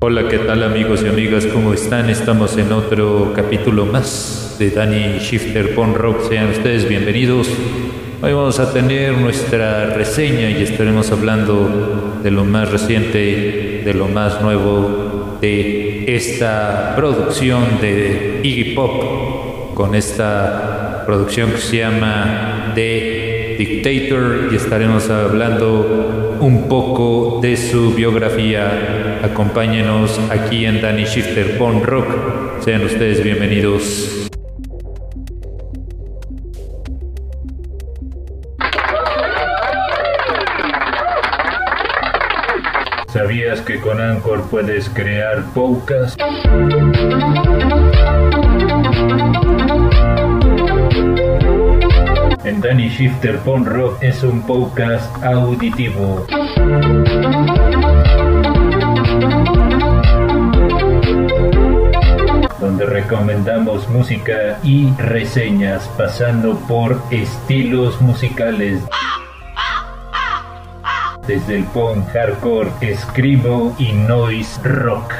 Hola, ¿qué tal amigos y amigas? ¿Cómo están? Estamos en otro capítulo más de Danny Shifter Pon Rock. Sean ustedes bienvenidos. Hoy vamos a tener nuestra reseña y estaremos hablando de lo más reciente, de lo más nuevo de esta producción de Iggy Pop con esta producción que se llama The Dictator y estaremos hablando un poco de su biografía. Acompáñenos aquí en Danny Shifter Pon Rock. Sean ustedes bienvenidos. ¿Sabías que con Anchor puedes crear podcasts? En Danny Shifter Pon Rock es un podcast auditivo. donde recomendamos música y reseñas pasando por estilos musicales desde el punk hardcore, escribo y noise rock.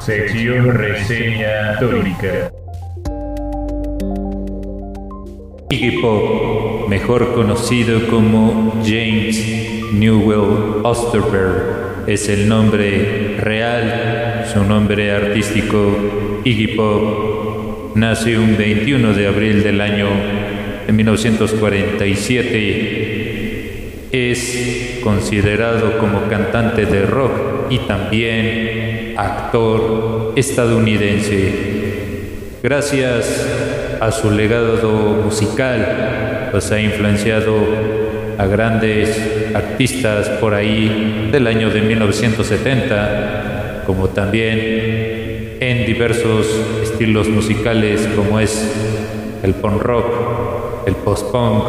Sección reseña histórica. Iggy Pop, mejor conocido como James Newell Osterberg, es el nombre real, su nombre artístico Iggy Pop. Nació un 21 de abril del año de 1947. Es considerado como cantante de rock y también actor estadounidense. Gracias a su legado musical, pues ha influenciado a grandes artistas por ahí del año de 1970, como también en diversos estilos musicales como es el punk rock, el post-punk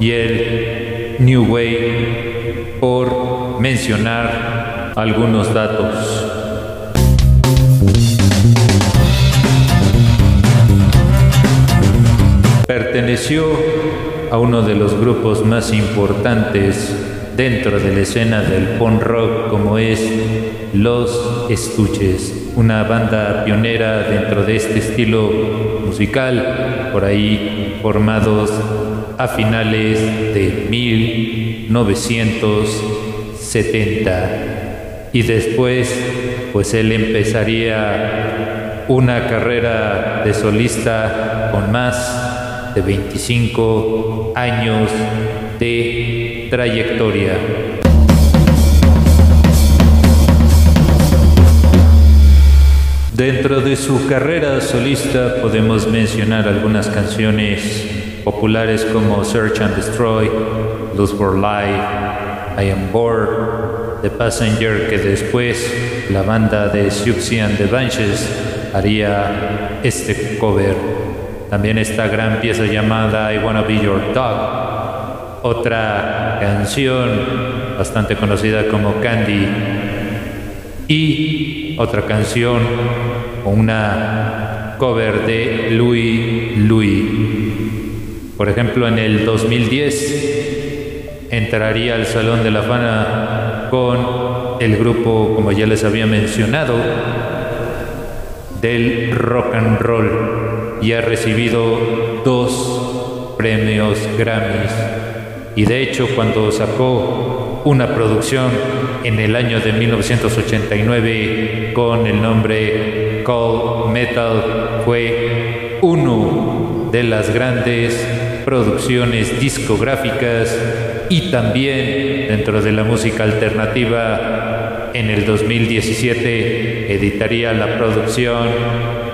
y el new wave, por mencionar algunos datos. Perteneció a uno de los grupos más importantes dentro de la escena del punk rock como es Los Estuches, una banda pionera dentro de este estilo musical, por ahí formados a finales de 1970. Y después, pues él empezaría una carrera de solista con más de 25 años de trayectoria. Dentro de su carrera solista podemos mencionar algunas canciones populares como Search and Destroy, Lose for Life, I Am Bored, The Passenger, que después la banda de Siouxsie and the Banshees haría este cover. También esta gran pieza llamada I Wanna Be Your Dog. Otra canción bastante conocida como Candy. Y otra canción, una cover de Louis Louis. Por ejemplo, en el 2010 entraría al Salón de la Fama con el grupo, como ya les había mencionado, del rock and roll y ha recibido dos premios Grammys. Y de hecho cuando sacó una producción en el año de 1989 con el nombre Cold Metal fue uno de las grandes producciones discográficas y también dentro de la música alternativa en el 2017 editaría la producción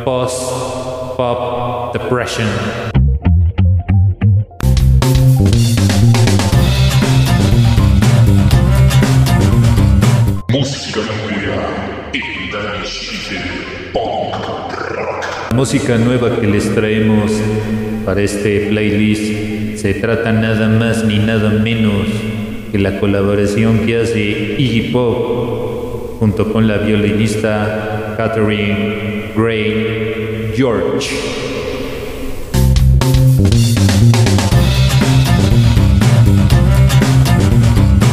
Post Pop Depression. Música Música nueva que les traemos para este playlist se trata nada más ni nada menos que la colaboración que hace Iggy Pop junto con la violinista Catherine Gray George.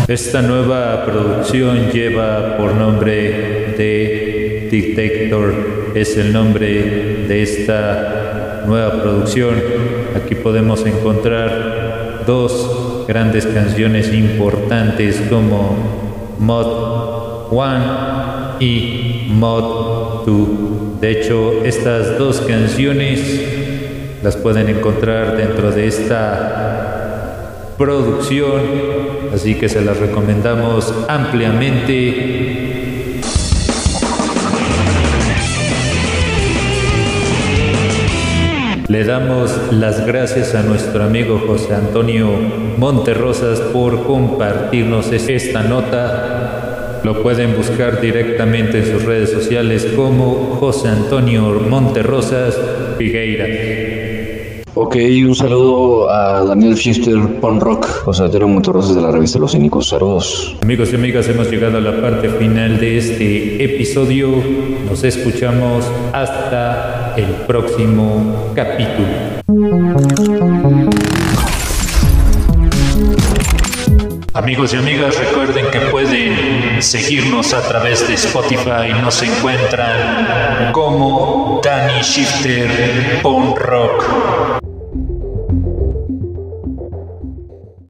Esta nueva producción lleva por nombre de Detector, es el nombre de esta nueva producción. Aquí podemos encontrar dos grandes canciones importantes como Mod 1 y Mod 2. De hecho, estas dos canciones las pueden encontrar dentro de esta producción así que se las recomendamos ampliamente. Le damos las gracias a nuestro amigo José Antonio Monterrosas por compartirnos esta nota. Lo pueden buscar directamente en sus redes sociales como José Antonio Monterrosas Figueira. Ok, un saludo a Daniel Schister, Pon Rock, José Antonio Monterrosas de la revista Los Cínicos. Saludos. Amigos y amigas, hemos llegado a la parte final de este episodio. Nos escuchamos hasta el próximo capítulo. Amigos y amigas, recuerden que pueden seguirnos a través de Spotify. Nos encuentran como Danny Shifter Pon Rock.